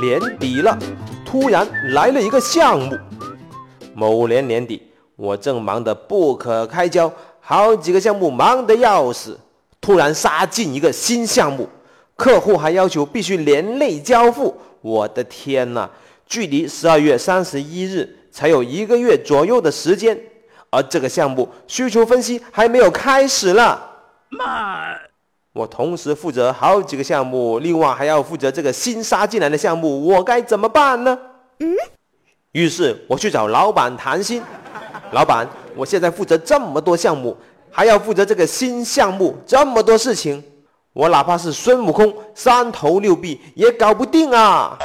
年底了，突然来了一个项目。某年年底，我正忙得不可开交，好几个项目忙得要死。突然杀进一个新项目，客户还要求必须年内交付。我的天哪！距离十二月三十一日才有一个月左右的时间，而这个项目需求分析还没有开始呢。妈！我同时负责好几个项目，另外还要负责这个新杀进来的项目，我该怎么办呢？嗯。于是我去找老板谈心。老板，我现在负责这么多项目，还要负责这个新项目，这么多事情，我哪怕是孙悟空三头六臂也搞不定啊！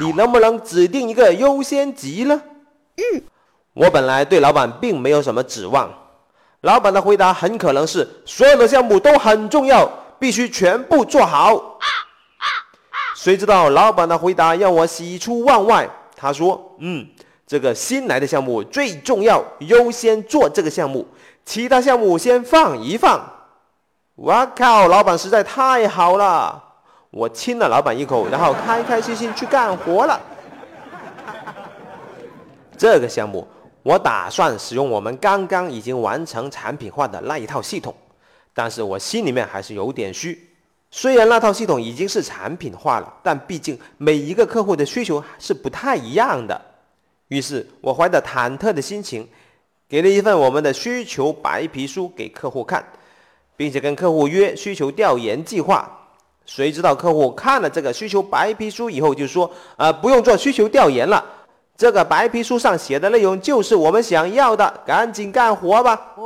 你能不能指定一个优先级呢？嗯。我本来对老板并没有什么指望。老板的回答很可能是：所有的项目都很重要，必须全部做好。谁知道老板的回答让我喜出望外。他说：“嗯，这个新来的项目最重要，优先做这个项目，其他项目先放一放。”我靠，老板实在太好了！我亲了老板一口，然后开开心心去干活了。这个项目。我打算使用我们刚刚已经完成产品化的那一套系统，但是我心里面还是有点虚。虽然那套系统已经是产品化了，但毕竟每一个客户的需求是不太一样的。于是我怀着忐忑的心情，给了一份我们的需求白皮书给客户看，并且跟客户约需求调研计划。谁知道客户看了这个需求白皮书以后就说：“呃，不用做需求调研了。”这个白皮书上写的内容就是我们想要的，赶紧干活吧！哦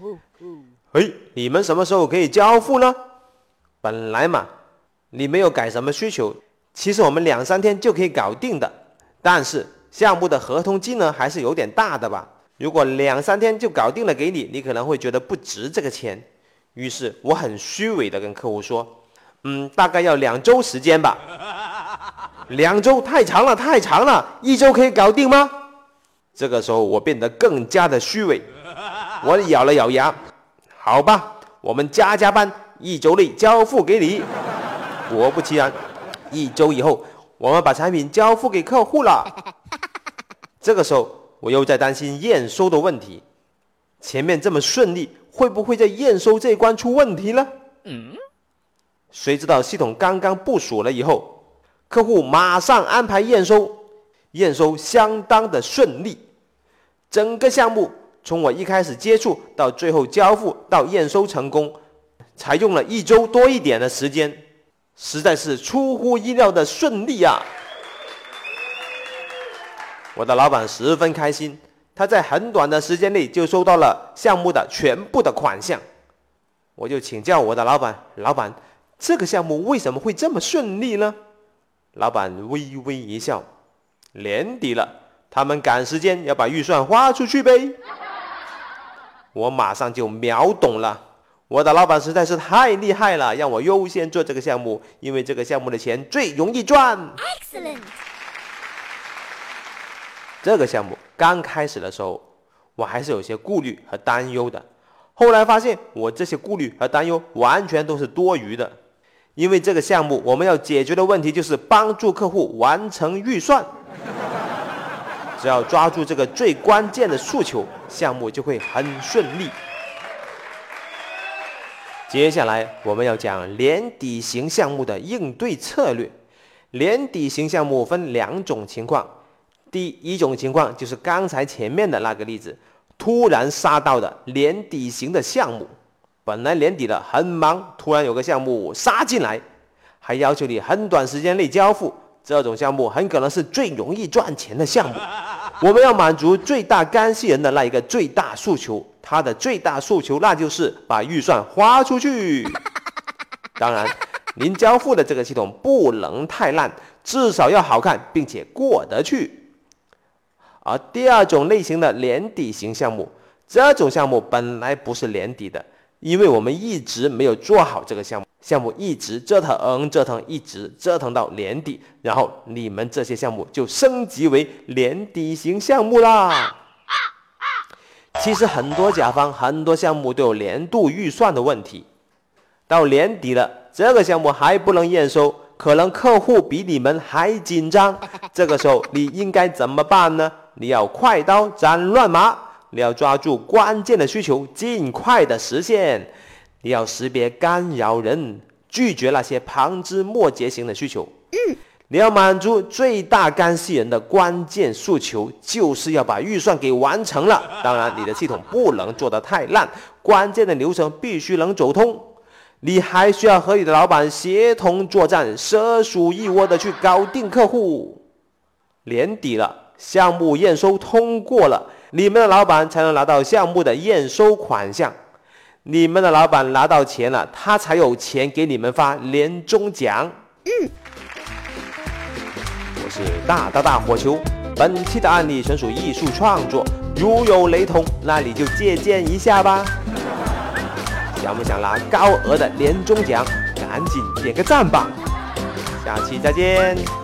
哦哦！哎，你们什么时候可以交付呢？本来嘛，你没有改什么需求，其实我们两三天就可以搞定的。但是项目的合同金额还是有点大的吧？如果两三天就搞定了给你，你可能会觉得不值这个钱。于是我很虚伪的跟客户说：“嗯，大概要两周时间吧。”两周太长了，太长了，一周可以搞定吗？这个时候我变得更加的虚伪，我咬了咬牙，好吧，我们加加班，一周内交付给你。果不其然，一周以后，我们把产品交付给客户了。这个时候我又在担心验收的问题，前面这么顺利，会不会在验收这一关出问题呢？嗯，谁知道系统刚刚部署了以后。客户马上安排验收，验收相当的顺利。整个项目从我一开始接触到最后交付到验收成功，才用了一周多一点的时间，实在是出乎意料的顺利啊！我的老板十分开心，他在很短的时间内就收到了项目的全部的款项。我就请教我的老板：“老板，这个项目为什么会这么顺利呢？”老板微微一笑，年底了，他们赶时间要把预算花出去呗。我马上就秒懂了，我的老板实在是太厉害了，让我优先做这个项目，因为这个项目的钱最容易赚。Excellent。这个项目刚开始的时候，我还是有些顾虑和担忧的，后来发现我这些顾虑和担忧完全都是多余的。因为这个项目，我们要解决的问题就是帮助客户完成预算。只要抓住这个最关键的诉求，项目就会很顺利。接下来我们要讲年底型项目的应对策略。年底型项目分两种情况，第一种情况就是刚才前面的那个例子，突然杀到的年底型的项目。本来年底了很忙，突然有个项目杀进来，还要求你很短时间内交付。这种项目很可能是最容易赚钱的项目。我们要满足最大干系人的那一个最大诉求，他的最大诉求那就是把预算花出去。当然，您交付的这个系统不能太烂，至少要好看并且过得去。而第二种类型的年底型项目，这种项目本来不是年底的。因为我们一直没有做好这个项目，项目一直折腾折腾，一直折腾到年底，然后你们这些项目就升级为年底型项目啦。其实很多甲方、很多项目都有年度预算的问题，到年底了，这个项目还不能验收，可能客户比你们还紧张。这个时候你应该怎么办呢？你要快刀斩乱麻，你要抓住关键的需求，尽快的实现。你要识别干扰人，拒绝那些旁枝末节型的需求。嗯。你要满足最大干系人的关键诉求，就是要把预算给完成了。当然，你的系统不能做得太烂，关键的流程必须能走通。你还需要和你的老板协同作战，蛇鼠一窝的去搞定客户。年底了，项目验收通过了，你们的老板才能拿到项目的验收款项。你们的老板拿到钱了，他才有钱给你们发年终奖。嗯。是大大大火球，本期的案例纯属艺术创作，如有雷同，那你就借鉴一下吧。想不想拿高额的年终奖？赶紧点个赞吧！下期再见。